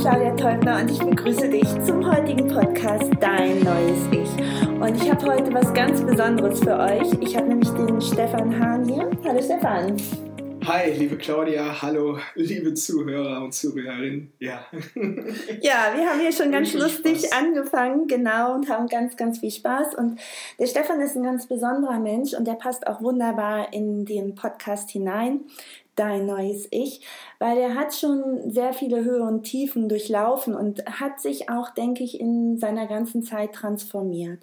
Claudia Teubner und ich begrüße dich zum heutigen Podcast Dein neues Ich. Und ich habe heute was ganz Besonderes für euch. Ich habe nämlich den Stefan Hahn hier. Hallo Stefan. Hi, liebe Claudia, hallo, liebe Zuhörer und Zuhörerinnen. Ja. ja, wir haben hier schon ganz lustig Spaß. angefangen, genau, und haben ganz, ganz viel Spaß. Und der Stefan ist ein ganz besonderer Mensch und der passt auch wunderbar in den Podcast hinein dein neues Ich, weil er hat schon sehr viele Höhe und Tiefen durchlaufen und hat sich auch, denke ich, in seiner ganzen Zeit transformiert.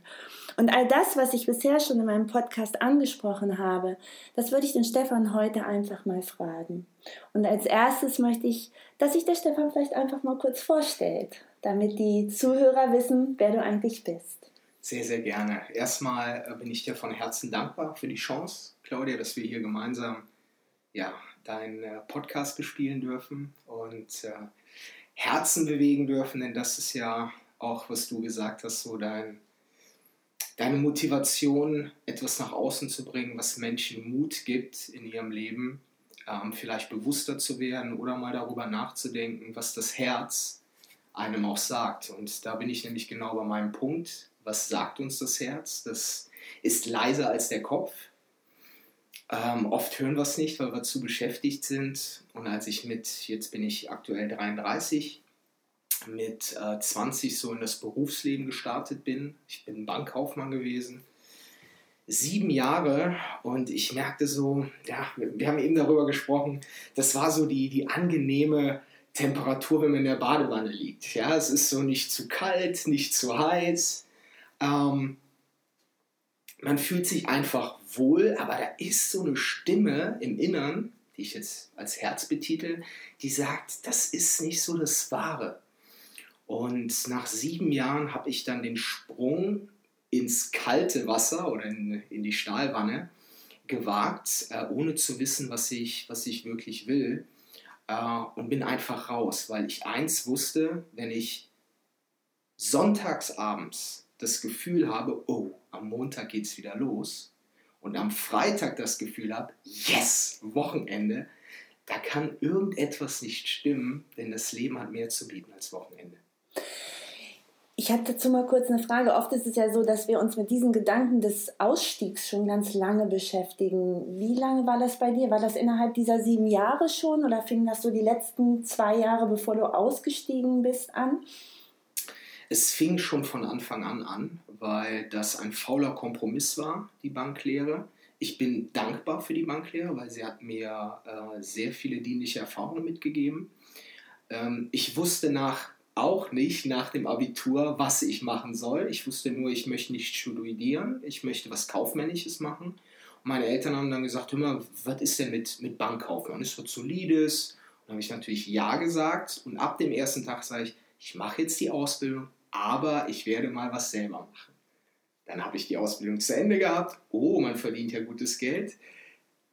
Und all das, was ich bisher schon in meinem Podcast angesprochen habe, das würde ich den Stefan heute einfach mal fragen. Und als erstes möchte ich, dass sich der Stefan vielleicht einfach mal kurz vorstellt, damit die Zuhörer wissen, wer du eigentlich bist. Sehr, sehr gerne. Erstmal äh, bin ich dir von Herzen dankbar für die Chance, Claudia, dass wir hier gemeinsam ja, deinen Podcast bespielen dürfen und äh, Herzen bewegen dürfen, denn das ist ja auch, was du gesagt hast, so dein, deine Motivation, etwas nach außen zu bringen, was Menschen Mut gibt in ihrem Leben, ähm, vielleicht bewusster zu werden oder mal darüber nachzudenken, was das Herz einem auch sagt. Und da bin ich nämlich genau bei meinem Punkt. Was sagt uns das Herz? Das ist leiser als der Kopf. Ähm, oft hören wir es nicht, weil wir zu beschäftigt sind. Und als ich mit, jetzt bin ich aktuell 33, mit äh, 20 so in das Berufsleben gestartet bin, ich bin Bankkaufmann gewesen, sieben Jahre und ich merkte so, ja, wir, haben eben darüber gesprochen, das war so die, die angenehme Temperatur, wenn man in der Badewanne liegt. Ja, es ist so nicht zu kalt, nicht zu heiß. Ähm, man fühlt sich einfach wohl, aber da ist so eine Stimme im Innern, die ich jetzt als Herz betitel, die sagt, das ist nicht so das Wahre. Und nach sieben Jahren habe ich dann den Sprung ins kalte Wasser oder in, in die Stahlwanne gewagt, äh, ohne zu wissen, was ich, was ich wirklich will. Äh, und bin einfach raus, weil ich eins wusste, wenn ich sonntagsabends das Gefühl habe, oh, am Montag geht es wieder los und am Freitag das Gefühl habe, yes, Wochenende, da kann irgendetwas nicht stimmen, denn das Leben hat mehr zu bieten als Wochenende. Ich habe dazu mal kurz eine Frage. Oft ist es ja so, dass wir uns mit diesen Gedanken des Ausstiegs schon ganz lange beschäftigen. Wie lange war das bei dir? War das innerhalb dieser sieben Jahre schon oder fing das so die letzten zwei Jahre, bevor du ausgestiegen bist, an? Es fing schon von Anfang an an, weil das ein fauler Kompromiss war, die Banklehre. Ich bin dankbar für die Banklehre, weil sie hat mir äh, sehr viele dienliche Erfahrungen mitgegeben. Ähm, ich wusste nach, auch nicht nach dem Abitur, was ich machen soll. Ich wusste nur, ich möchte nicht studieren, ich möchte was Kaufmännisches machen. Und meine Eltern haben dann gesagt, hör mal, was ist denn mit, mit Bankkaufmann? Ist was Solides? Und dann habe ich natürlich Ja gesagt und ab dem ersten Tag sage ich, ich mache jetzt die Ausbildung, aber ich werde mal was selber machen. Dann habe ich die Ausbildung zu Ende gehabt. Oh, man verdient ja gutes Geld.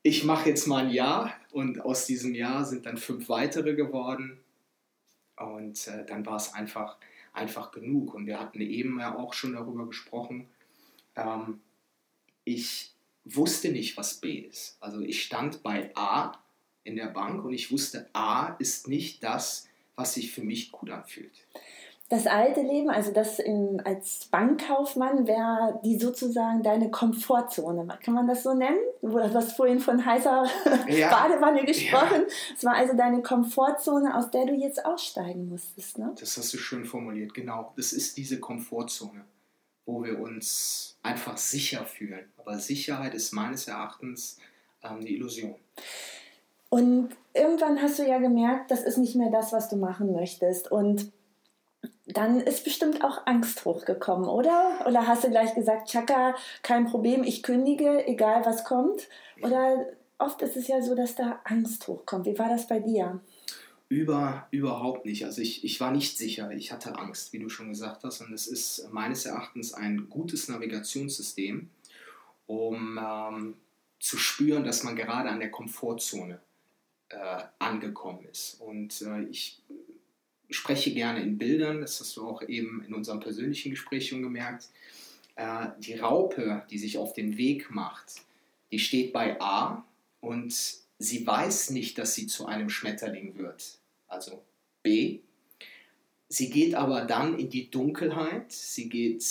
Ich mache jetzt mal ein Jahr und aus diesem Jahr sind dann fünf weitere geworden. Und äh, dann war es einfach, einfach genug. Und wir hatten eben ja auch schon darüber gesprochen. Ähm, ich wusste nicht, was B ist. Also ich stand bei A in der Bank und ich wusste, A ist nicht das, was sich für mich gut anfühlt das alte Leben, also das in, als Bankkaufmann, wäre die sozusagen deine Komfortzone. Kann man das so nennen? Du hast vorhin von heißer ja. Badewanne gesprochen. Es ja. war also deine Komfortzone, aus der du jetzt aussteigen musstest. Ne? Das hast du schön formuliert, genau. Das ist diese Komfortzone, wo wir uns einfach sicher fühlen. Aber Sicherheit ist meines Erachtens ähm, eine Illusion. Und irgendwann hast du ja gemerkt, das ist nicht mehr das, was du machen möchtest. Und dann ist bestimmt auch Angst hochgekommen, oder? Oder hast du gleich gesagt, Chaka, kein Problem, ich kündige, egal was kommt? Oder oft ist es ja so, dass da Angst hochkommt. Wie war das bei dir? Über, überhaupt nicht. Also ich, ich war nicht sicher. Ich hatte Angst, wie du schon gesagt hast. Und es ist meines Erachtens ein gutes Navigationssystem, um ähm, zu spüren, dass man gerade an der Komfortzone äh, angekommen ist. Und äh, ich spreche gerne in Bildern, das hast du auch eben in unserem persönlichen Gespräch schon gemerkt. Äh, die Raupe, die sich auf den Weg macht, die steht bei A und sie weiß nicht, dass sie zu einem Schmetterling wird. Also B. sie geht aber dann in die Dunkelheit, sie geht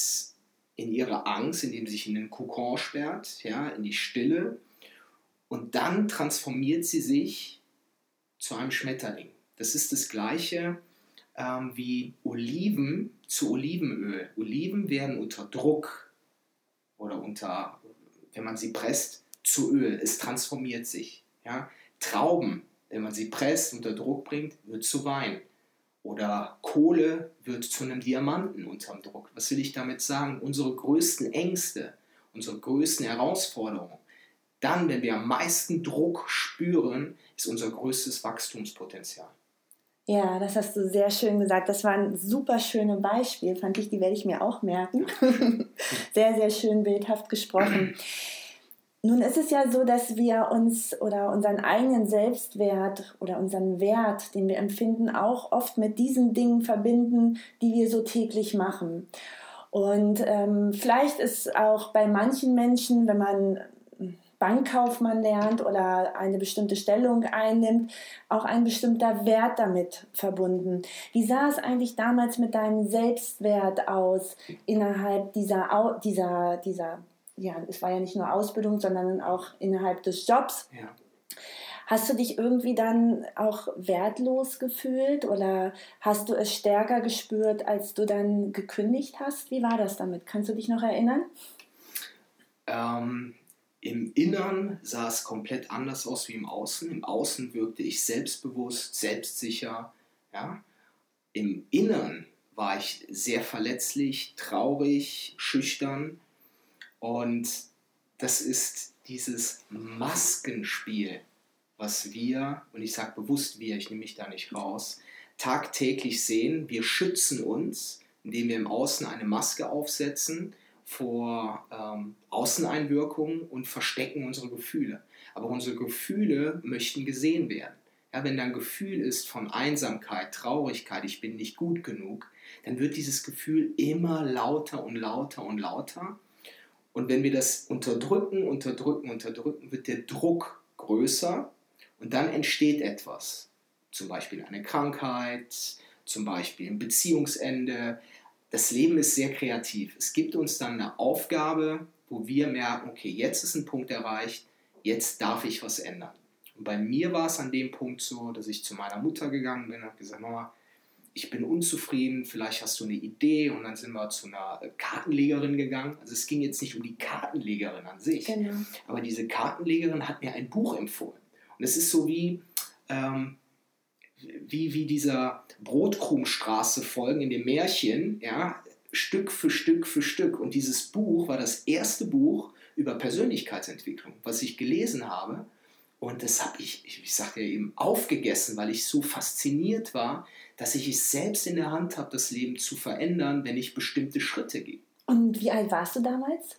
in ihre Angst, indem sie sich in den Kokon sperrt, ja, in die Stille. Und dann transformiert sie sich zu einem Schmetterling. Das ist das gleiche ähm, wie Oliven zu Olivenöl. Oliven werden unter Druck oder unter, wenn man sie presst, zu Öl. Es transformiert sich. Ja? Trauben, wenn man sie presst, unter Druck bringt, wird zu Wein. Oder Kohle wird zu einem Diamanten unterm Druck. Was will ich damit sagen? Unsere größten Ängste, unsere größten Herausforderungen, dann, wenn wir am meisten Druck spüren, ist unser größtes Wachstumspotenzial. Ja, das hast du sehr schön gesagt. Das war ein super schönes Beispiel, fand ich. Die werde ich mir auch merken. sehr, sehr schön bildhaft gesprochen. Nun ist es ja so, dass wir uns oder unseren eigenen Selbstwert oder unseren Wert, den wir empfinden, auch oft mit diesen Dingen verbinden, die wir so täglich machen. Und ähm, vielleicht ist auch bei manchen Menschen, wenn man Bankkaufmann lernt oder eine bestimmte Stellung einnimmt, auch ein bestimmter Wert damit verbunden. Wie sah es eigentlich damals mit deinem Selbstwert aus innerhalb dieser, dieser, dieser ja, es war ja nicht nur Ausbildung, sondern auch innerhalb des Jobs. Ja. Hast du dich irgendwie dann auch wertlos gefühlt oder hast du es stärker gespürt, als du dann gekündigt hast? Wie war das damit? Kannst du dich noch erinnern? Ähm, Im Innern sah es komplett anders aus wie im Außen. Im Außen wirkte ich selbstbewusst, selbstsicher. Ja? Im Innern war ich sehr verletzlich, traurig, schüchtern und das ist dieses Maskenspiel, was wir, und ich sage bewusst wir, ich nehme mich da nicht raus, tagtäglich sehen. Wir schützen uns, indem wir im Außen eine Maske aufsetzen vor ähm, Außeneinwirkungen und verstecken unsere Gefühle. Aber unsere Gefühle möchten gesehen werden. Ja, wenn da ein Gefühl ist von Einsamkeit, Traurigkeit, ich bin nicht gut genug, dann wird dieses Gefühl immer lauter und lauter und lauter. Und wenn wir das unterdrücken, unterdrücken, unterdrücken, wird der Druck größer und dann entsteht etwas. Zum Beispiel eine Krankheit, zum Beispiel ein Beziehungsende. Das Leben ist sehr kreativ. Es gibt uns dann eine Aufgabe, wo wir merken, okay, jetzt ist ein Punkt erreicht, jetzt darf ich was ändern. Und bei mir war es an dem Punkt so, dass ich zu meiner Mutter gegangen bin und habe gesagt, Mama, ich bin unzufrieden, vielleicht hast du eine Idee und dann sind wir zu einer Kartenlegerin gegangen. Also es ging jetzt nicht um die Kartenlegerin an sich, genau. aber diese Kartenlegerin hat mir ein Buch empfohlen. Und es ist so wie, ähm, wie, wie dieser Brotkrummstraße folgen in dem Märchen, ja, Stück für Stück für Stück. Und dieses Buch war das erste Buch über Persönlichkeitsentwicklung, was ich gelesen habe. Und das habe ich, ich, ich sagte ja eben, aufgegessen, weil ich so fasziniert war, dass ich es selbst in der Hand habe, das Leben zu verändern, wenn ich bestimmte Schritte gehe. Und wie alt warst du damals?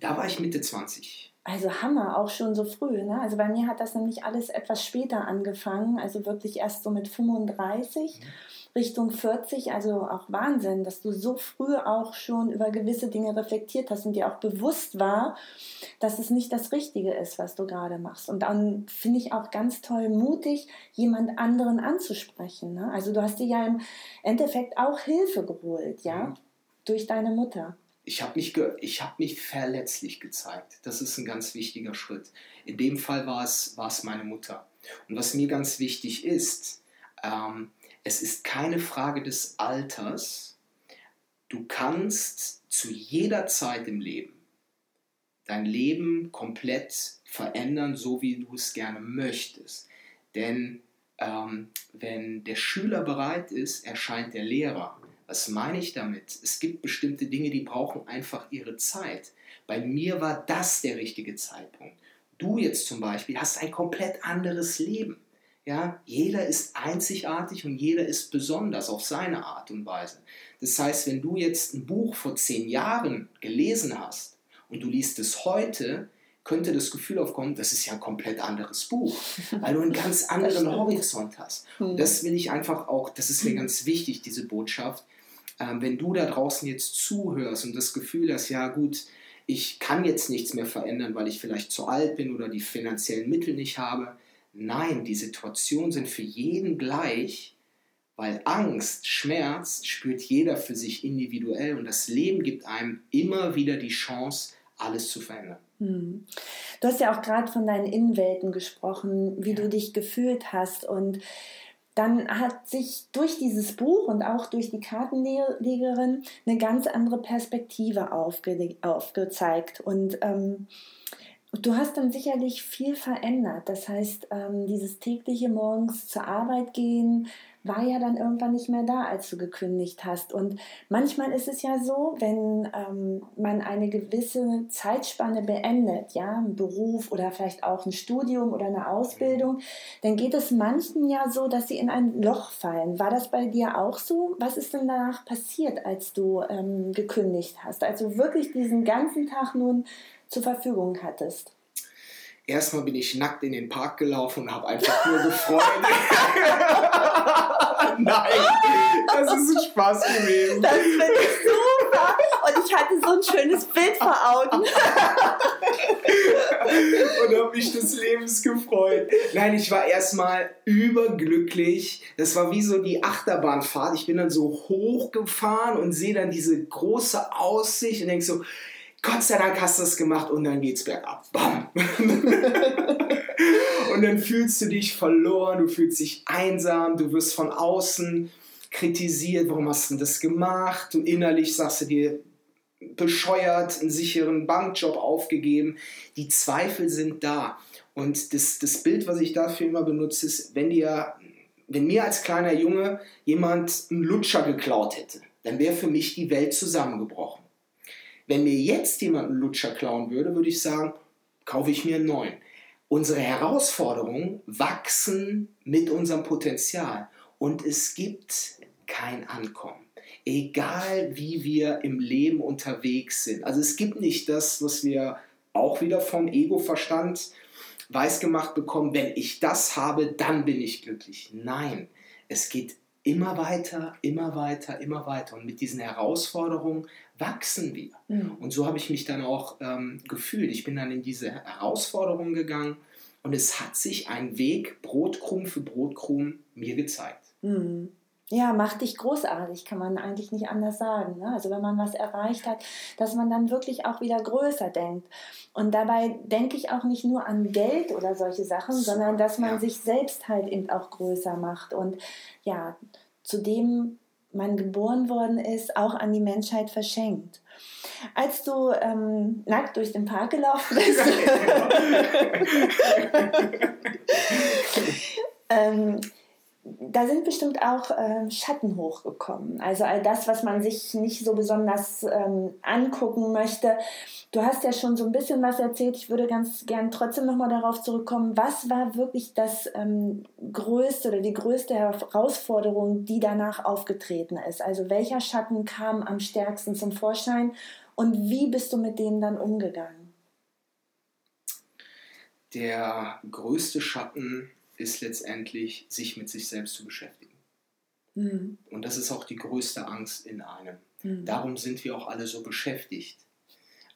Da war ich Mitte 20. Also Hammer, auch schon so früh. Ne? Also bei mir hat das nämlich alles etwas später angefangen, also wirklich erst so mit 35. Mhm. Richtung 40, also auch Wahnsinn, dass du so früh auch schon über gewisse Dinge reflektiert hast und dir auch bewusst war, dass es nicht das Richtige ist, was du gerade machst. Und dann finde ich auch ganz toll, mutig, jemand anderen anzusprechen. Ne? Also du hast dir ja im Endeffekt auch Hilfe geholt, ja, mhm. durch deine Mutter. Ich habe mich, hab mich verletzlich gezeigt. Das ist ein ganz wichtiger Schritt. In dem Fall war es, war es meine Mutter. Und was mir ganz wichtig ist, ähm, es ist keine Frage des Alters. Du kannst zu jeder Zeit im Leben dein Leben komplett verändern, so wie du es gerne möchtest. Denn ähm, wenn der Schüler bereit ist, erscheint der Lehrer. Was meine ich damit? Es gibt bestimmte Dinge, die brauchen einfach ihre Zeit. Bei mir war das der richtige Zeitpunkt. Du jetzt zum Beispiel hast ein komplett anderes Leben. Ja, jeder ist einzigartig und jeder ist besonders auf seine Art und Weise. Das heißt, wenn du jetzt ein Buch vor zehn Jahren gelesen hast und du liest es heute, könnte das Gefühl aufkommen, das ist ja ein komplett anderes Buch, weil du einen ganz anderen Horizont hast. Und hm. das will ich einfach auch, das ist mir ganz wichtig, diese Botschaft. Ähm, wenn du da draußen jetzt zuhörst und das Gefühl hast, ja gut, ich kann jetzt nichts mehr verändern, weil ich vielleicht zu alt bin oder die finanziellen Mittel nicht habe, Nein, die Situationen sind für jeden gleich, Weil Angst, Schmerz spürt jeder für sich individuell und das Leben gibt einem immer wieder die Chance, alles zu verändern. Hm. Du hast ja auch gerade von deinen Innenwelten gesprochen, wie ja. du dich gefühlt hast und dann hat sich durch dieses Buch und auch durch die Kartenlegerin eine ganz andere Perspektive aufge aufgezeigt. Und ähm, du hast dann sicherlich viel verändert. Das heißt, ähm, dieses tägliche morgens zur Arbeit gehen, war ja dann irgendwann nicht mehr da, als du gekündigt hast. Und manchmal ist es ja so, wenn ähm, man eine gewisse Zeitspanne beendet, ja, ein Beruf oder vielleicht auch ein Studium oder eine Ausbildung, dann geht es manchen ja so, dass sie in ein Loch fallen. War das bei dir auch so? Was ist denn danach passiert, als du ähm, gekündigt hast? Als du wirklich diesen ganzen Tag nun zur Verfügung hattest? Erstmal bin ich nackt in den Park gelaufen und habe einfach nur gefreut. Nein, das ist ein Spaß gewesen. Das finde ich super. Und ich hatte so ein schönes Bild vor Augen. und habe mich des Lebens gefreut. Nein, ich war erstmal überglücklich. Das war wie so die Achterbahnfahrt. Ich bin dann so hochgefahren und sehe dann diese große Aussicht und denke so, Gott sei Dank hast du es gemacht und dann geht's bergab. Bam. und dann fühlst du dich verloren, du fühlst dich einsam, du wirst von außen kritisiert, warum hast du das gemacht? Du innerlich sagst du dir, bescheuert, einen sicheren Bankjob aufgegeben. Die Zweifel sind da. Und das, das Bild, was ich dafür immer benutze, ist, wenn dir, wenn mir als kleiner Junge jemand einen Lutscher geklaut hätte, dann wäre für mich die Welt zusammengebrochen. Wenn mir jetzt jemand einen Lutscher klauen würde, würde ich sagen, kaufe ich mir einen neuen. Unsere Herausforderungen wachsen mit unserem Potenzial und es gibt kein Ankommen. Egal wie wir im Leben unterwegs sind. Also es gibt nicht das, was wir auch wieder vom Ego-Verstand weisgemacht bekommen, wenn ich das habe, dann bin ich glücklich. Nein, es geht immer weiter, immer weiter, immer weiter. Und mit diesen Herausforderungen wachsen wir. Mhm. Und so habe ich mich dann auch ähm, gefühlt. Ich bin dann in diese Herausforderungen gegangen und es hat sich ein Weg Brotkrumm für Brotkrumm mir gezeigt. Mhm. Ja, macht dich großartig, kann man eigentlich nicht anders sagen. Ne? Also wenn man was erreicht hat, dass man dann wirklich auch wieder größer denkt. Und dabei denke ich auch nicht nur an Geld oder solche Sachen, so, sondern dass man ja. sich selbst halt eben auch größer macht. Und ja, zu dem man geboren worden ist, auch an die Menschheit verschenkt. Als du ähm, nackt durch den Park gelaufen bist, ähm, da sind bestimmt auch äh, Schatten hochgekommen. Also all das, was man sich nicht so besonders ähm, angucken möchte. Du hast ja schon so ein bisschen was erzählt. Ich würde ganz gern trotzdem nochmal darauf zurückkommen. Was war wirklich das ähm, größte oder die größte Herausforderung, die danach aufgetreten ist? Also welcher Schatten kam am stärksten zum Vorschein und wie bist du mit denen dann umgegangen? Der größte Schatten ist letztendlich, sich mit sich selbst zu beschäftigen. Mhm. Und das ist auch die größte Angst in einem. Mhm. Darum sind wir auch alle so beschäftigt.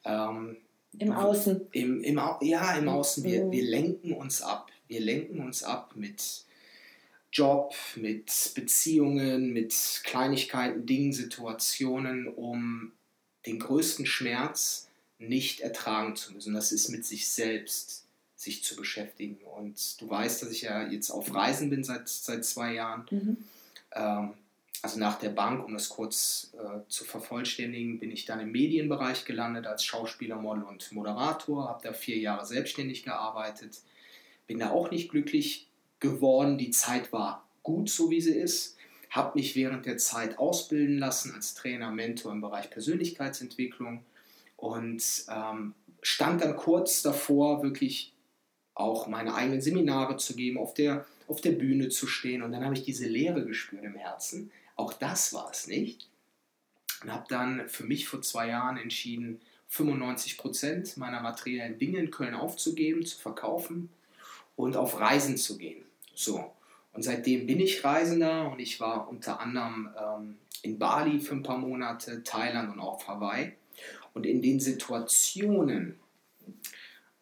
Ähm, Im Außen. Im, im, ja, im Außen. Wir, mhm. wir lenken uns ab. Wir lenken uns ab mit Job, mit Beziehungen, mit Kleinigkeiten, Dingen, Situationen, um den größten Schmerz nicht ertragen zu müssen. Das ist mit sich selbst sich zu beschäftigen. Und du weißt, dass ich ja jetzt auf Reisen bin seit, seit zwei Jahren. Mhm. Ähm, also nach der Bank, um das kurz äh, zu vervollständigen, bin ich dann im Medienbereich gelandet als Schauspieler, Model und Moderator, habe da vier Jahre selbstständig gearbeitet, bin da auch nicht glücklich geworden. Die Zeit war gut, so wie sie ist, habe mich während der Zeit ausbilden lassen als Trainer, Mentor im Bereich Persönlichkeitsentwicklung und ähm, stand dann kurz davor, wirklich auch meine eigenen Seminare zu geben, auf der, auf der Bühne zu stehen. Und dann habe ich diese Leere gespürt im Herzen. Auch das war es nicht. Und habe dann für mich vor zwei Jahren entschieden, 95 Prozent meiner materiellen Dinge in Köln aufzugeben, zu verkaufen und auf Reisen zu gehen. So. Und seitdem bin ich Reisender und ich war unter anderem ähm, in Bali für ein paar Monate, Thailand und auch Hawaii. Und in den Situationen,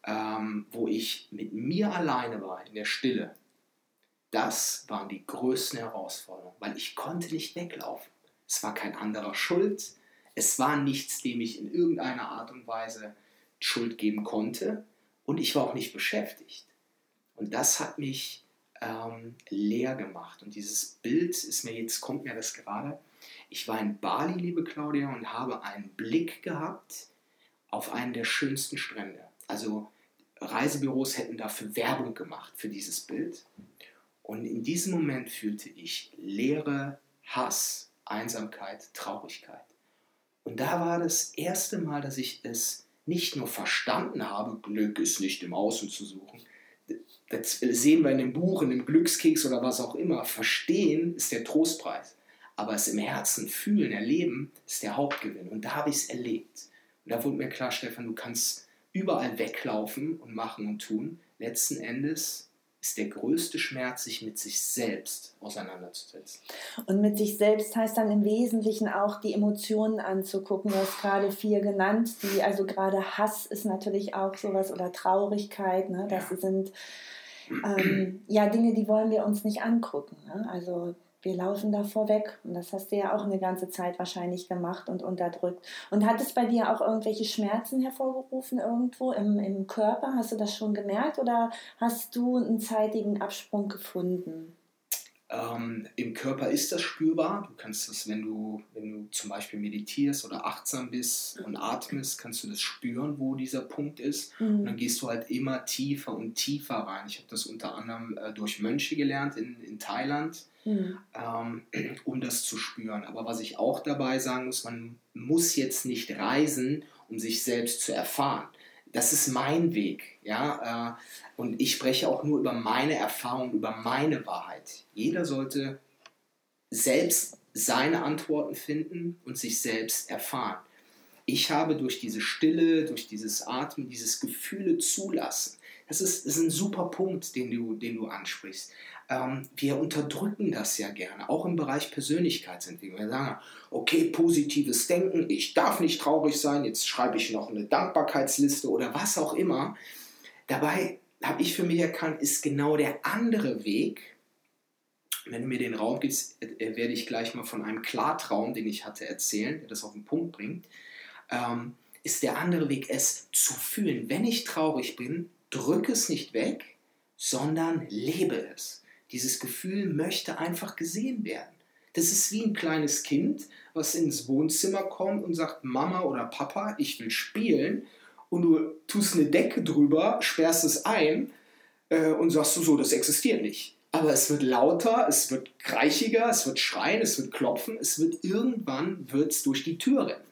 ähm, wo ich mit mir alleine war, in der Stille, das waren die größten Herausforderungen, weil ich konnte nicht weglaufen. Es war kein anderer schuld. Es war nichts, dem ich in irgendeiner Art und Weise Schuld geben konnte. Und ich war auch nicht beschäftigt. Und das hat mich ähm, leer gemacht. Und dieses Bild ist mir jetzt, kommt mir das gerade. Ich war in Bali, liebe Claudia, und habe einen Blick gehabt auf einen der schönsten Strände. Also Reisebüros hätten dafür Werbung gemacht für dieses Bild. Und in diesem Moment fühlte ich Leere, Hass, Einsamkeit, Traurigkeit. Und da war das erste Mal, dass ich es nicht nur verstanden habe, Glück ist nicht im Außen zu suchen. Das sehen wir in dem Buch, in dem Glückskeks oder was auch immer. Verstehen ist der Trostpreis. Aber es im Herzen fühlen, erleben, ist der Hauptgewinn. Und da habe ich es erlebt. Und da wurde mir klar, Stefan, du kannst überall weglaufen und machen und tun. Letzten Endes ist der größte Schmerz, sich mit sich selbst auseinanderzusetzen. Und mit sich selbst heißt dann im Wesentlichen auch die Emotionen anzugucken. Du hast gerade vier genannt, die, also gerade Hass ist natürlich auch sowas oder Traurigkeit, ne? Das ja. sind ähm, ja Dinge, die wollen wir uns nicht angucken. Ne? Also wir laufen davor weg. Und das hast du ja auch eine ganze Zeit wahrscheinlich gemacht und unterdrückt. Und hat es bei dir auch irgendwelche Schmerzen hervorgerufen irgendwo im, im Körper? Hast du das schon gemerkt oder hast du einen zeitigen Absprung gefunden? Ähm, Im Körper ist das spürbar. Du kannst das, wenn du, wenn du zum Beispiel meditierst oder achtsam bist und atmest, kannst du das spüren, wo dieser Punkt ist. Mhm. Und dann gehst du halt immer tiefer und tiefer rein. Ich habe das unter anderem äh, durch Mönche gelernt in, in Thailand mhm. ähm, um das zu spüren. Aber was ich auch dabei sagen muss, man muss jetzt nicht reisen, um sich selbst zu erfahren. Das ist mein Weg, ja. Äh, und ich spreche auch nur über meine Erfahrung, über meine Wahrheit. Jeder sollte selbst seine Antworten finden und sich selbst erfahren. Ich habe durch diese Stille, durch dieses Atmen, dieses Gefühle zulassen. Das ist, ist ein super Punkt, den du, den du ansprichst ähm, wir unterdrücken das ja gerne, auch im Bereich Persönlichkeitsentwicklung. Wir sagen, okay, positives Denken, ich darf nicht traurig sein, jetzt schreibe ich noch eine Dankbarkeitsliste oder was auch immer. Dabei habe ich für mich erkannt, ist genau der andere Weg. Wenn du mir den Raum gibst, äh, werde ich gleich mal von einem Klartraum, den ich hatte, erzählen, der das auf den Punkt bringt. Ähm, ist der andere Weg, es zu fühlen. Wenn ich traurig bin, drücke es nicht weg, sondern lebe es. Dieses Gefühl möchte einfach gesehen werden. Das ist wie ein kleines Kind, was ins Wohnzimmer kommt und sagt, Mama oder Papa, ich will spielen. Und du tust eine Decke drüber, sperrst es ein äh, und sagst du so, das existiert nicht. Aber es wird lauter, es wird kreichiger, es wird schreien, es wird klopfen, es wird irgendwann wird's durch die Tür rennen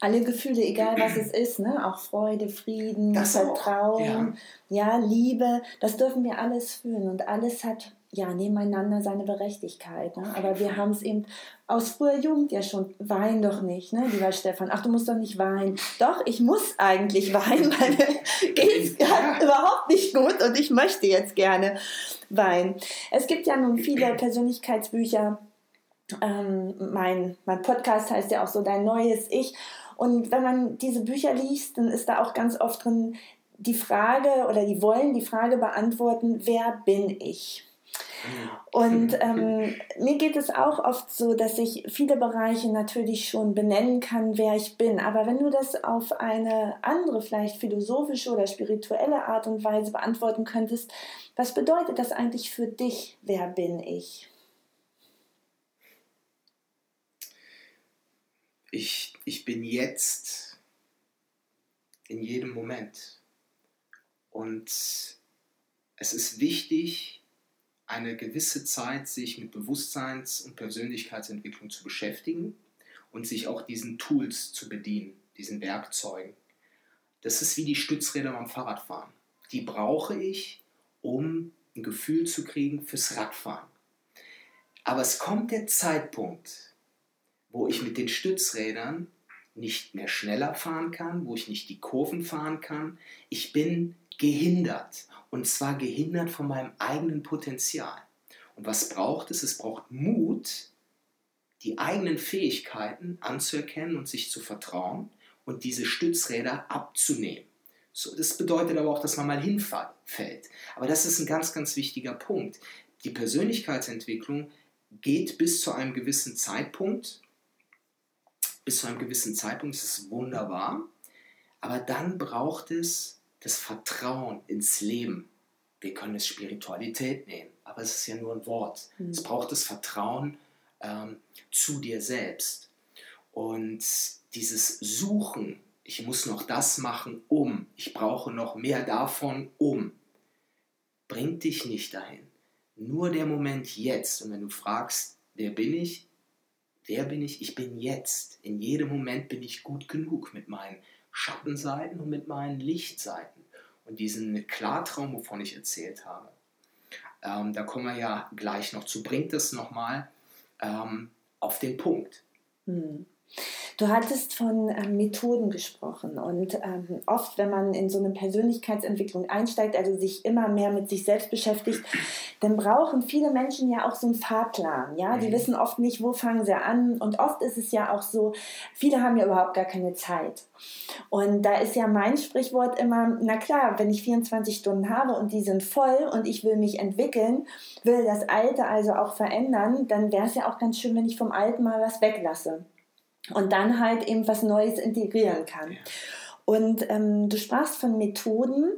alle Gefühle, egal was es ist, ne? auch Freude, Frieden, das Vertrauen, ja. ja. Liebe, das dürfen wir alles fühlen und alles hat ja nebeneinander seine Berechtigkeit. Ne? Aber wir haben es eben aus früher Jugend ja schon, wein doch nicht, ne, lieber Stefan. Ach, du musst doch nicht weinen. Doch, ich muss eigentlich weinen, weil mir geht es ja. überhaupt nicht gut und ich möchte jetzt gerne weinen. Es gibt ja nun viele Persönlichkeitsbücher. Ähm, mein, mein Podcast heißt ja auch so Dein neues Ich. Und wenn man diese Bücher liest, dann ist da auch ganz oft drin die Frage oder die wollen die Frage beantworten, wer bin ich? Und ähm, mir geht es auch oft so, dass ich viele Bereiche natürlich schon benennen kann, wer ich bin. Aber wenn du das auf eine andere, vielleicht philosophische oder spirituelle Art und Weise beantworten könntest, was bedeutet das eigentlich für dich, wer bin ich? ich, ich bin jetzt in jedem Moment. Und es ist wichtig, eine gewisse Zeit sich mit Bewusstseins- und Persönlichkeitsentwicklung zu beschäftigen und sich auch diesen Tools zu bedienen, diesen Werkzeugen. Das ist wie die Stützräder beim Fahrradfahren. Die brauche ich, um ein Gefühl zu kriegen fürs Radfahren. Aber es kommt der Zeitpunkt, wo ich mit den Stützrädern nicht mehr schneller fahren kann, wo ich nicht die Kurven fahren kann. Ich bin gehindert. Und zwar gehindert von meinem eigenen Potenzial. Und was braucht es? Es braucht Mut, die eigenen Fähigkeiten anzuerkennen und sich zu vertrauen und diese Stützräder abzunehmen. So, das bedeutet aber auch, dass man mal hinfällt. Aber das ist ein ganz, ganz wichtiger Punkt. die Persönlichkeitsentwicklung geht bis zu einem gewissen Zeitpunkt. Bis zu einem gewissen Zeitpunkt ist es wunderbar. Aber dann braucht es das Vertrauen ins Leben. Wir können es Spiritualität nehmen, aber es ist ja nur ein Wort. Mhm. Es braucht das Vertrauen ähm, zu dir selbst. Und dieses Suchen, ich muss noch das machen, um, ich brauche noch mehr davon, um, bringt dich nicht dahin. Nur der Moment jetzt. Und wenn du fragst, wer bin ich? Wer bin ich? Ich bin jetzt. In jedem Moment bin ich gut genug mit meinen Schattenseiten und mit meinen Lichtseiten. Und diesen Klartraum, wovon ich erzählt habe, ähm, da kommen wir ja gleich noch zu, bringt es nochmal ähm, auf den Punkt. Hm. Du hattest von ähm, Methoden gesprochen und ähm, oft, wenn man in so eine Persönlichkeitsentwicklung einsteigt, also sich immer mehr mit sich selbst beschäftigt, dann brauchen viele Menschen ja auch so einen Fahrplan. Ja, die mhm. wissen oft nicht, wo fangen sie an und oft ist es ja auch so, viele haben ja überhaupt gar keine Zeit. Und da ist ja mein Sprichwort immer, na klar, wenn ich 24 Stunden habe und die sind voll und ich will mich entwickeln, will das Alte also auch verändern, dann wäre es ja auch ganz schön, wenn ich vom Alten mal was weglasse und dann halt eben was Neues integrieren kann. Ja. Und ähm, du sprachst von Methoden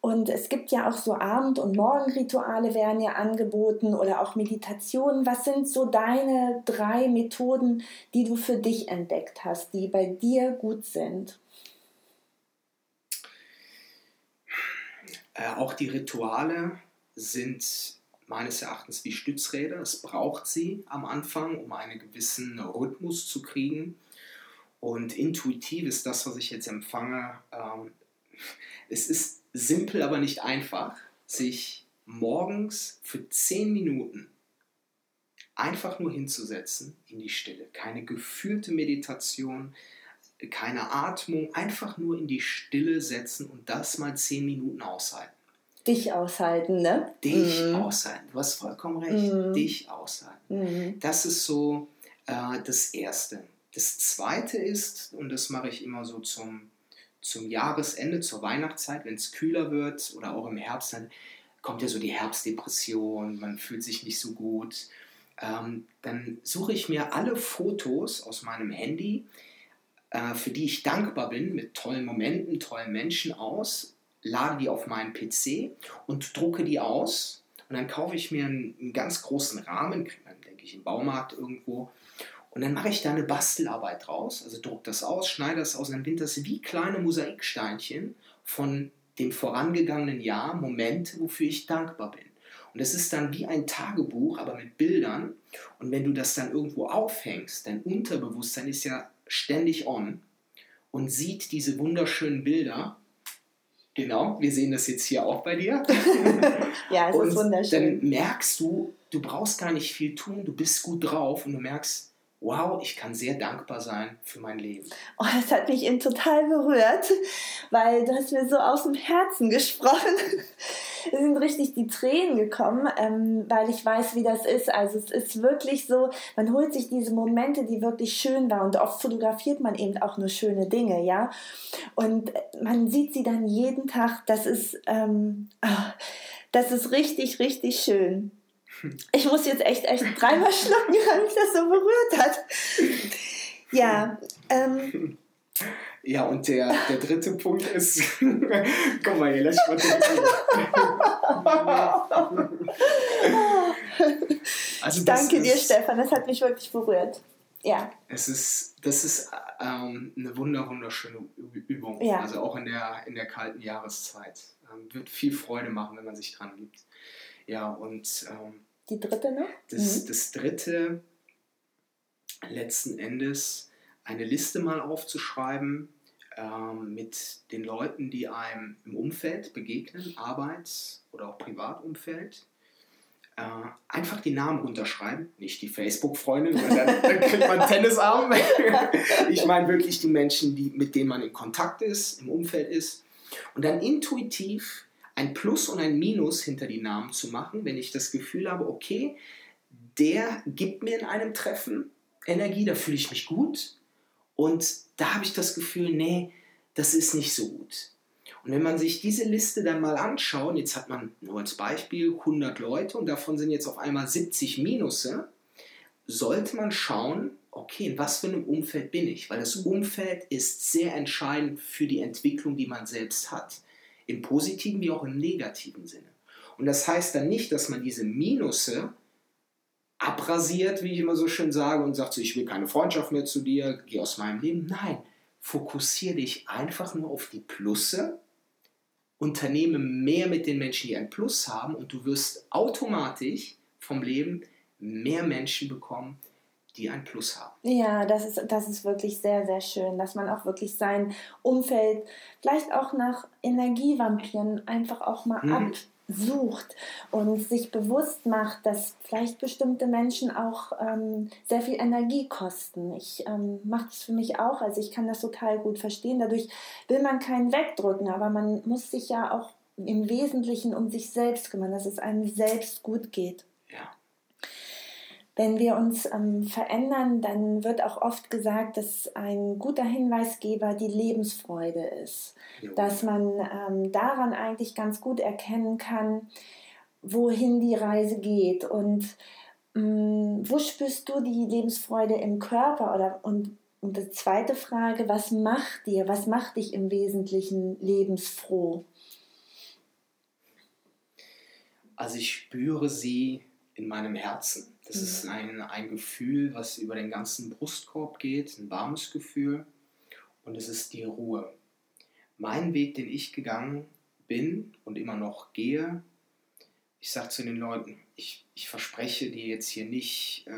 und es gibt ja auch so Abend- und Morgenrituale werden ja angeboten oder auch Meditationen. Was sind so deine drei Methoden, die du für dich entdeckt hast, die bei dir gut sind? Äh, auch die Rituale sind meines Erachtens wie Stützräder. Es braucht sie am Anfang, um einen gewissen Rhythmus zu kriegen. Und intuitiv ist das, was ich jetzt empfange. Ähm, es ist simpel, aber nicht einfach, sich morgens für zehn Minuten einfach nur hinzusetzen in die Stille. Keine gefühlte Meditation, keine Atmung, einfach nur in die Stille setzen und das mal zehn Minuten aushalten. Dich aushalten, ne? Dich mhm. aushalten. Du hast vollkommen recht. Mhm. Dich aushalten. Mhm. Das ist so äh, das Erste. Das Zweite ist, und das mache ich immer so zum, zum Jahresende, zur Weihnachtszeit, wenn es kühler wird oder auch im Herbst, dann kommt ja so die Herbstdepression, man fühlt sich nicht so gut. Ähm, dann suche ich mir alle Fotos aus meinem Handy, äh, für die ich dankbar bin, mit tollen Momenten, tollen Menschen aus lade die auf meinen PC und drucke die aus. Und dann kaufe ich mir einen, einen ganz großen Rahmen, kriegt man, denke ich, im Baumarkt irgendwo. Und dann mache ich da eine Bastelarbeit draus, also drucke das aus, schneide das aus und dann sind das wie kleine Mosaiksteinchen von dem vorangegangenen Jahr, Momente, wofür ich dankbar bin. Und das ist dann wie ein Tagebuch, aber mit Bildern. Und wenn du das dann irgendwo aufhängst, dein Unterbewusstsein ist ja ständig on und sieht diese wunderschönen Bilder Genau, wir sehen das jetzt hier auch bei dir. ja, es und ist wunderschön. Dann merkst du, du brauchst gar nicht viel tun, du bist gut drauf und du merkst, wow, ich kann sehr dankbar sein für mein Leben. Oh, das hat mich eben total berührt, weil du hast mir so aus dem Herzen gesprochen es sind richtig die Tränen gekommen, ähm, weil ich weiß, wie das ist. Also es ist wirklich so, man holt sich diese Momente, die wirklich schön waren und oft fotografiert man eben auch nur schöne Dinge, ja. Und man sieht sie dann jeden Tag. Das ist, ähm, ah, das ist richtig, richtig schön. Ich muss jetzt echt, echt dreimal schlucken, weil mich das so berührt hat. Ja, ähm, ja, und der, der dritte Punkt ist, komm mal hier, lass mal also Danke dir, Stefan, das hat mich wirklich berührt. Ja. Es ist, das ist ähm, eine wunder, wunderschöne Übung. Ja. Also auch in der, in der kalten Jahreszeit. Ähm, wird viel Freude machen, wenn man sich dran gibt. Ja, und ähm, die dritte noch? Das, mhm. das dritte letzten Endes eine Liste mal aufzuschreiben ähm, mit den Leuten, die einem im Umfeld begegnen, Arbeits- oder auch Privatumfeld. Äh, einfach die Namen unterschreiben, nicht die Facebook-Freundin, weil dann, dann kriegt man Tennisarm. ich meine wirklich die Menschen, die, mit denen man in Kontakt ist, im Umfeld ist. Und dann intuitiv ein Plus und ein Minus hinter die Namen zu machen, wenn ich das Gefühl habe, okay, der gibt mir in einem Treffen Energie, da fühle ich mich gut. Und da habe ich das Gefühl, nee, das ist nicht so gut. Und wenn man sich diese Liste dann mal anschaut, jetzt hat man nur als Beispiel 100 Leute und davon sind jetzt auf einmal 70 Minusse, sollte man schauen, okay, in was für einem Umfeld bin ich? Weil das Umfeld ist sehr entscheidend für die Entwicklung, die man selbst hat. Im positiven wie auch im negativen Sinne. Und das heißt dann nicht, dass man diese Minusse abrasiert, wie ich immer so schön sage, und sagt, so, ich will keine Freundschaft mehr zu dir, geh aus meinem Leben. Nein, fokussiere dich einfach nur auf die Plusse, unternehme mehr mit den Menschen, die ein Plus haben, und du wirst automatisch vom Leben mehr Menschen bekommen, die ein Plus haben. Ja, das ist, das ist wirklich sehr, sehr schön, dass man auch wirklich sein Umfeld vielleicht auch nach Energievampiren einfach auch mal mhm. ab sucht und sich bewusst macht, dass vielleicht bestimmte Menschen auch ähm, sehr viel Energie kosten. Ich ähm, mache das für mich auch, also ich kann das total gut verstehen. Dadurch will man keinen wegdrücken, aber man muss sich ja auch im Wesentlichen um sich selbst kümmern, dass es einem selbst gut geht. Wenn wir uns ähm, verändern, dann wird auch oft gesagt, dass ein guter Hinweisgeber die Lebensfreude ist. Jo. Dass man ähm, daran eigentlich ganz gut erkennen kann, wohin die Reise geht. Und ähm, wo spürst du die Lebensfreude im Körper? Oder, und, und die zweite Frage, was macht dir, was macht dich im Wesentlichen lebensfroh? Also ich spüre sie in meinem Herzen. Das mhm. ist ein, ein Gefühl, was über den ganzen Brustkorb geht, ein warmes Gefühl. Und es ist die Ruhe. Mein Weg, den ich gegangen bin und immer noch gehe, ich sage zu den Leuten, ich, ich verspreche dir jetzt hier nicht äh,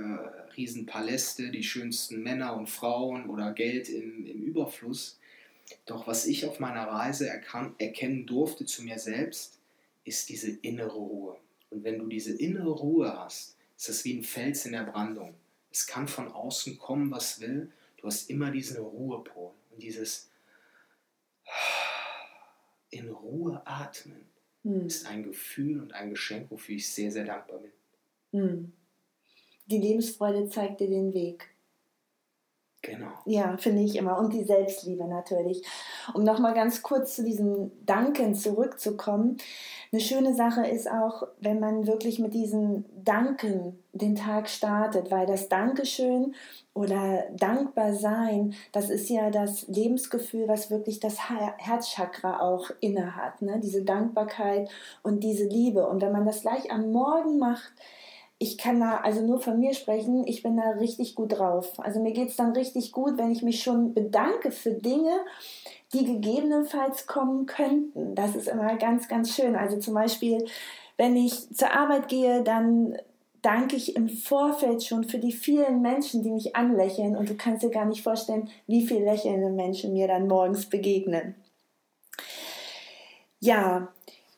Riesenpaläste, die schönsten Männer und Frauen oder Geld im, im Überfluss. Doch was ich auf meiner Reise erkan erkennen durfte zu mir selbst, ist diese innere Ruhe. Und wenn du diese innere Ruhe hast, ist das wie ein Fels in der Brandung. Es kann von außen kommen, was will. Du hast immer diesen Ruhepol und dieses in Ruhe atmen hm. ist ein Gefühl und ein Geschenk, wofür ich sehr, sehr dankbar bin. Hm. Die Lebensfreude zeigt dir den Weg. Genau. Ja, finde ich immer. Und die Selbstliebe natürlich. Um nochmal ganz kurz zu diesem Danken zurückzukommen. Eine schöne Sache ist auch, wenn man wirklich mit diesem Danken den Tag startet, weil das Dankeschön oder dankbar sein, das ist ja das Lebensgefühl, was wirklich das Herzchakra auch innehat. Ne? Diese Dankbarkeit und diese Liebe. Und wenn man das gleich am Morgen macht, ich kann da also nur von mir sprechen, ich bin da richtig gut drauf. Also mir geht es dann richtig gut, wenn ich mich schon bedanke für Dinge, die gegebenenfalls kommen könnten. Das ist immer ganz, ganz schön. Also zum Beispiel, wenn ich zur Arbeit gehe, dann danke ich im Vorfeld schon für die vielen Menschen, die mich anlächeln. Und du kannst dir gar nicht vorstellen, wie viele lächelnde Menschen mir dann morgens begegnen. Ja,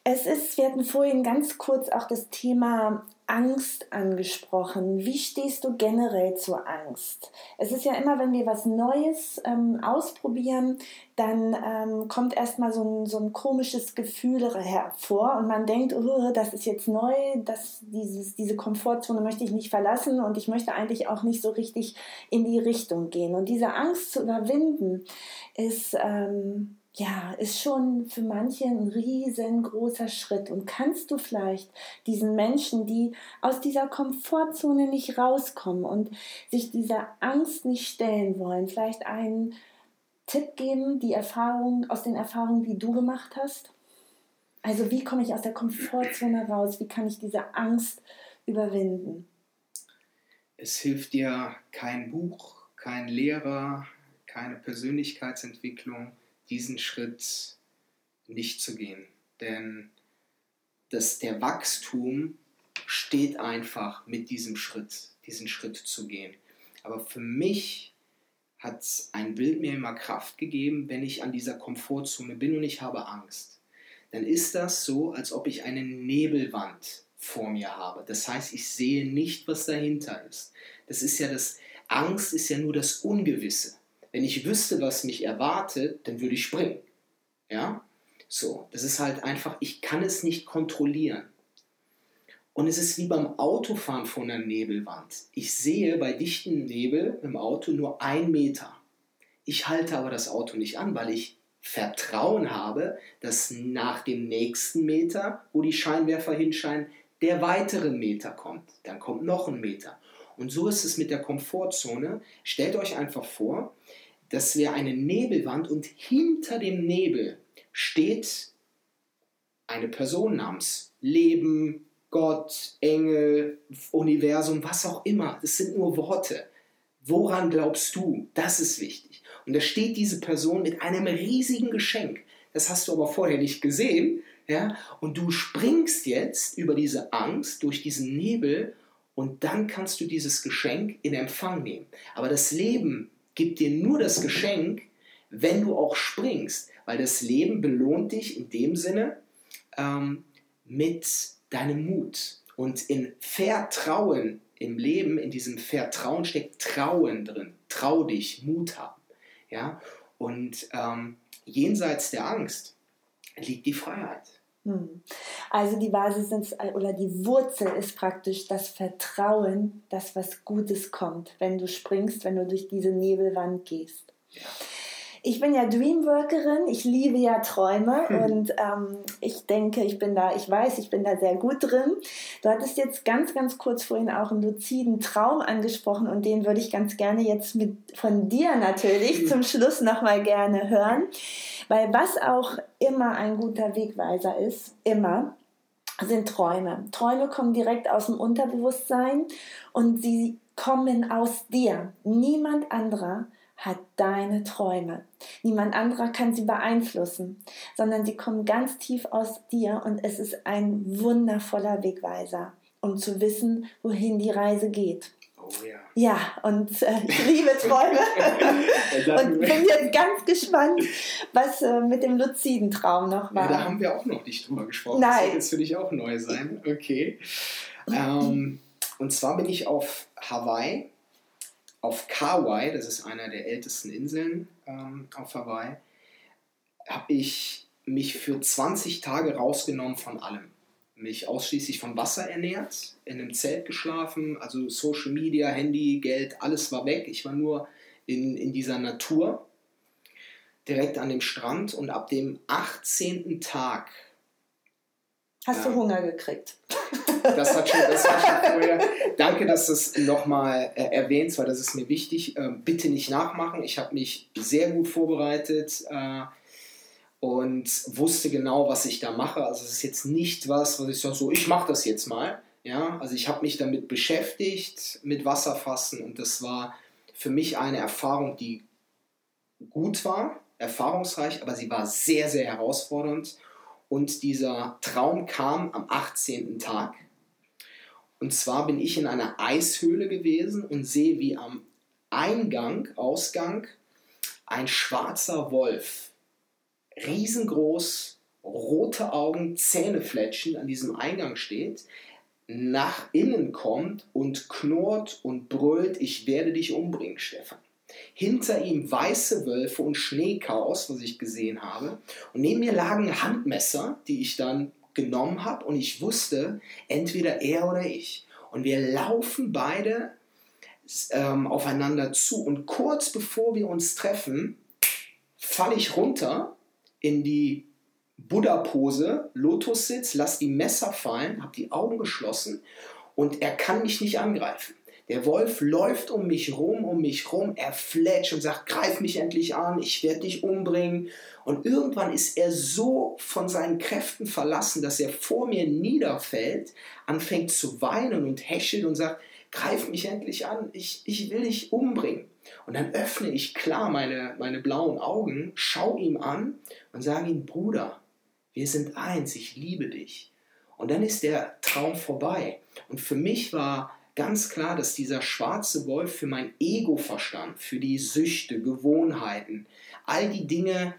es ist, wir hatten vorhin ganz kurz auch das Thema Angst angesprochen. Wie stehst du generell zur Angst? Es ist ja immer, wenn wir was Neues ähm, ausprobieren, dann ähm, kommt erstmal so so ein komisches Gefühl hervor und man denkt, oh, das ist jetzt neu, das, dieses, diese Komfortzone möchte ich nicht verlassen und ich möchte eigentlich auch nicht so richtig in die Richtung gehen. Und diese Angst zu überwinden ist... Ähm, ja, ist schon für manche ein riesengroßer Schritt. Und kannst du vielleicht diesen Menschen, die aus dieser Komfortzone nicht rauskommen und sich dieser Angst nicht stellen wollen, vielleicht einen Tipp geben, die Erfahrung, aus den Erfahrungen, die du gemacht hast? Also wie komme ich aus der Komfortzone raus? Wie kann ich diese Angst überwinden? Es hilft dir kein Buch, kein Lehrer, keine Persönlichkeitsentwicklung diesen Schritt nicht zu gehen. Denn das, der Wachstum steht einfach mit diesem Schritt, diesen Schritt zu gehen. Aber für mich hat ein Bild mir immer Kraft gegeben, wenn ich an dieser Komfortzone bin und ich habe Angst. Dann ist das so, als ob ich eine Nebelwand vor mir habe. Das heißt, ich sehe nicht, was dahinter ist. Das ist ja das, Angst ist ja nur das Ungewisse. Wenn ich wüsste, was mich erwartet, dann würde ich springen. Ja? So, das ist halt einfach, ich kann es nicht kontrollieren. Und es ist wie beim Autofahren von einer Nebelwand. Ich sehe bei dichtem Nebel im Auto nur ein Meter. Ich halte aber das Auto nicht an, weil ich Vertrauen habe, dass nach dem nächsten Meter, wo die Scheinwerfer hinscheinen, der weitere Meter kommt. Dann kommt noch ein Meter. Und so ist es mit der Komfortzone. Stellt euch einfach vor, das wäre eine Nebelwand und hinter dem Nebel steht eine Person namens Leben, Gott, Engel, Universum, was auch immer. Das sind nur Worte. Woran glaubst du? Das ist wichtig. Und da steht diese Person mit einem riesigen Geschenk. Das hast du aber vorher nicht gesehen. Ja? Und du springst jetzt über diese Angst, durch diesen Nebel und dann kannst du dieses Geschenk in Empfang nehmen. Aber das Leben gibt dir nur das Geschenk, wenn du auch springst, weil das Leben belohnt dich in dem Sinne ähm, mit deinem Mut. Und in Vertrauen im Leben, in diesem Vertrauen steckt Trauen drin. Trau dich, Mut haben. Ja? Und ähm, jenseits der Angst liegt die Freiheit. Hm. Also die Basis ist, oder die Wurzel ist praktisch das Vertrauen, dass was Gutes kommt, wenn du springst, wenn du durch diese Nebelwand gehst. Ja ich bin ja Dreamworkerin, ich liebe ja Träume hm. und ähm, ich denke, ich bin da, ich weiß, ich bin da sehr gut drin. Du hattest jetzt ganz, ganz kurz vorhin auch einen luziden Traum angesprochen und den würde ich ganz gerne jetzt mit von dir natürlich hm. zum Schluss nochmal gerne hören, weil was auch immer ein guter Wegweiser ist, immer, sind Träume. Träume kommen direkt aus dem Unterbewusstsein und sie kommen aus dir. Niemand anderer hat deine Träume. Niemand anderer kann sie beeinflussen, sondern sie kommen ganz tief aus dir und es ist ein wundervoller Wegweiser, um zu wissen, wohin die Reise geht. Oh ja. Ja, und äh, ich liebe Träume und bin jetzt ganz gespannt, was äh, mit dem luziden Traum noch war. Ja, da haben wir auch noch nicht drüber gesprochen. Nein. Das wird jetzt für dich auch neu sein. Okay. Ähm, und zwar bin ich auf Hawaii auf Kauai, das ist einer der ältesten Inseln ähm, auf Hawaii, habe ich mich für 20 Tage rausgenommen von allem. Mich ausschließlich vom Wasser ernährt, in einem Zelt geschlafen, also Social Media, Handy, Geld, alles war weg. Ich war nur in, in dieser Natur, direkt an dem Strand und ab dem 18. Tag. Hast du ähm, Hunger gekriegt? Das hat schon, das war schon vorher. Danke, dass du es nochmal äh, erwähnst, weil das ist mir wichtig. Äh, bitte nicht nachmachen. Ich habe mich sehr gut vorbereitet äh, und wusste genau, was ich da mache. Also es ist jetzt nicht was, was ich sage, so, ich mache das jetzt mal. Ja, also ich habe mich damit beschäftigt, mit Wasserfassen und das war für mich eine Erfahrung, die gut war, erfahrungsreich, aber sie war sehr, sehr herausfordernd. Und dieser Traum kam am 18. Tag. Und zwar bin ich in einer Eishöhle gewesen und sehe, wie am Eingang, Ausgang, ein schwarzer Wolf, riesengroß, rote Augen, Zähnefletschen an diesem Eingang steht, nach innen kommt und knurrt und brüllt, ich werde dich umbringen, Stefan. Hinter ihm weiße Wölfe und Schneechaos, was ich gesehen habe. Und neben mir lagen Handmesser, die ich dann genommen habe und ich wusste, entweder er oder ich. Und wir laufen beide ähm, aufeinander zu und kurz bevor wir uns treffen, falle ich runter in die Buddha-Pose, Lotussitz, lass die Messer fallen, habe die Augen geschlossen und er kann mich nicht angreifen. Der Wolf läuft um mich rum, um mich rum, er fletscht und sagt, greif mich endlich an, ich werde dich umbringen. Und irgendwann ist er so von seinen Kräften verlassen, dass er vor mir niederfällt, anfängt zu weinen und hechelt und sagt, greif mich endlich an, ich, ich will dich umbringen. Und dann öffne ich klar meine, meine blauen Augen, schau ihm an und sage ihm, Bruder, wir sind eins, ich liebe dich. Und dann ist der Traum vorbei. Und für mich war ganz klar, dass dieser schwarze Wolf für mein Ego verstand, für die Süchte, Gewohnheiten, all die Dinge,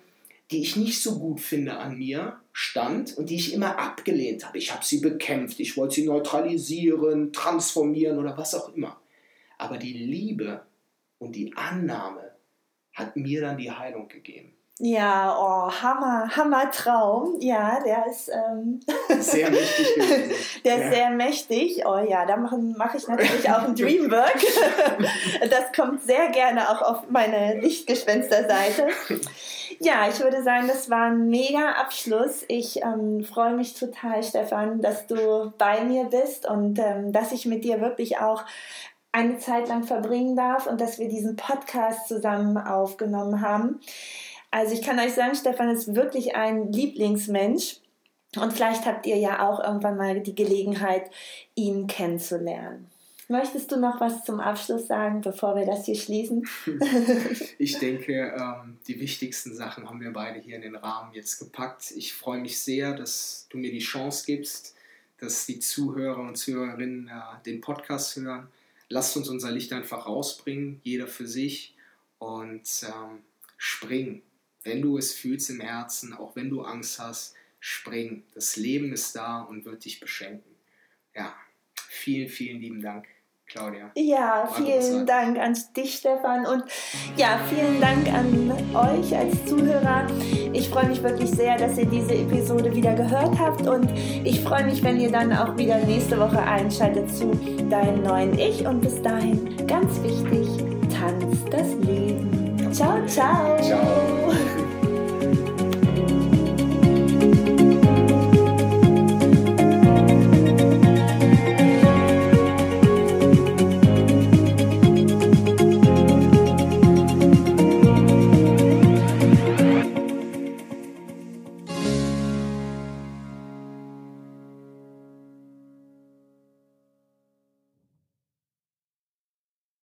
die ich nicht so gut finde an mir, stand und die ich immer abgelehnt habe. Ich habe sie bekämpft, ich wollte sie neutralisieren, transformieren oder was auch immer. Aber die Liebe und die Annahme hat mir dann die Heilung gegeben. Ja, oh, Hammer, Hammer Traum. Ja, der ist ähm, sehr mächtig. der ist sehr mächtig. Oh ja, da mache mach ich natürlich auch ein Dreamwork. das kommt sehr gerne auch auf meine Lichtgespenster-Seite. Ja, ich würde sagen, das war ein mega Abschluss. Ich ähm, freue mich total, Stefan, dass du bei mir bist und ähm, dass ich mit dir wirklich auch eine Zeit lang verbringen darf und dass wir diesen Podcast zusammen aufgenommen haben. Also ich kann euch sagen, Stefan ist wirklich ein Lieblingsmensch. Und vielleicht habt ihr ja auch irgendwann mal die Gelegenheit, ihn kennenzulernen. Möchtest du noch was zum Abschluss sagen, bevor wir das hier schließen? ich denke, ähm, die wichtigsten Sachen haben wir beide hier in den Rahmen jetzt gepackt. Ich freue mich sehr, dass du mir die Chance gibst, dass die Zuhörer und Zuhörerinnen äh, den Podcast hören. Lasst uns unser Licht einfach rausbringen, jeder für sich und ähm, springen. Wenn du es fühlst im Herzen, auch wenn du Angst hast, spring. Das Leben ist da und wird dich beschenken. Ja, vielen, vielen lieben Dank. Claudia. Ja, vielen Dank an dich, Stefan. Und ja, vielen Dank an euch als Zuhörer. Ich freue mich wirklich sehr, dass ihr diese Episode wieder gehört habt. Und ich freue mich, wenn ihr dann auch wieder nächste Woche einschaltet zu deinem neuen Ich. Und bis dahin, ganz wichtig, tanzt das Leben. Ciao, ciao. Ciao.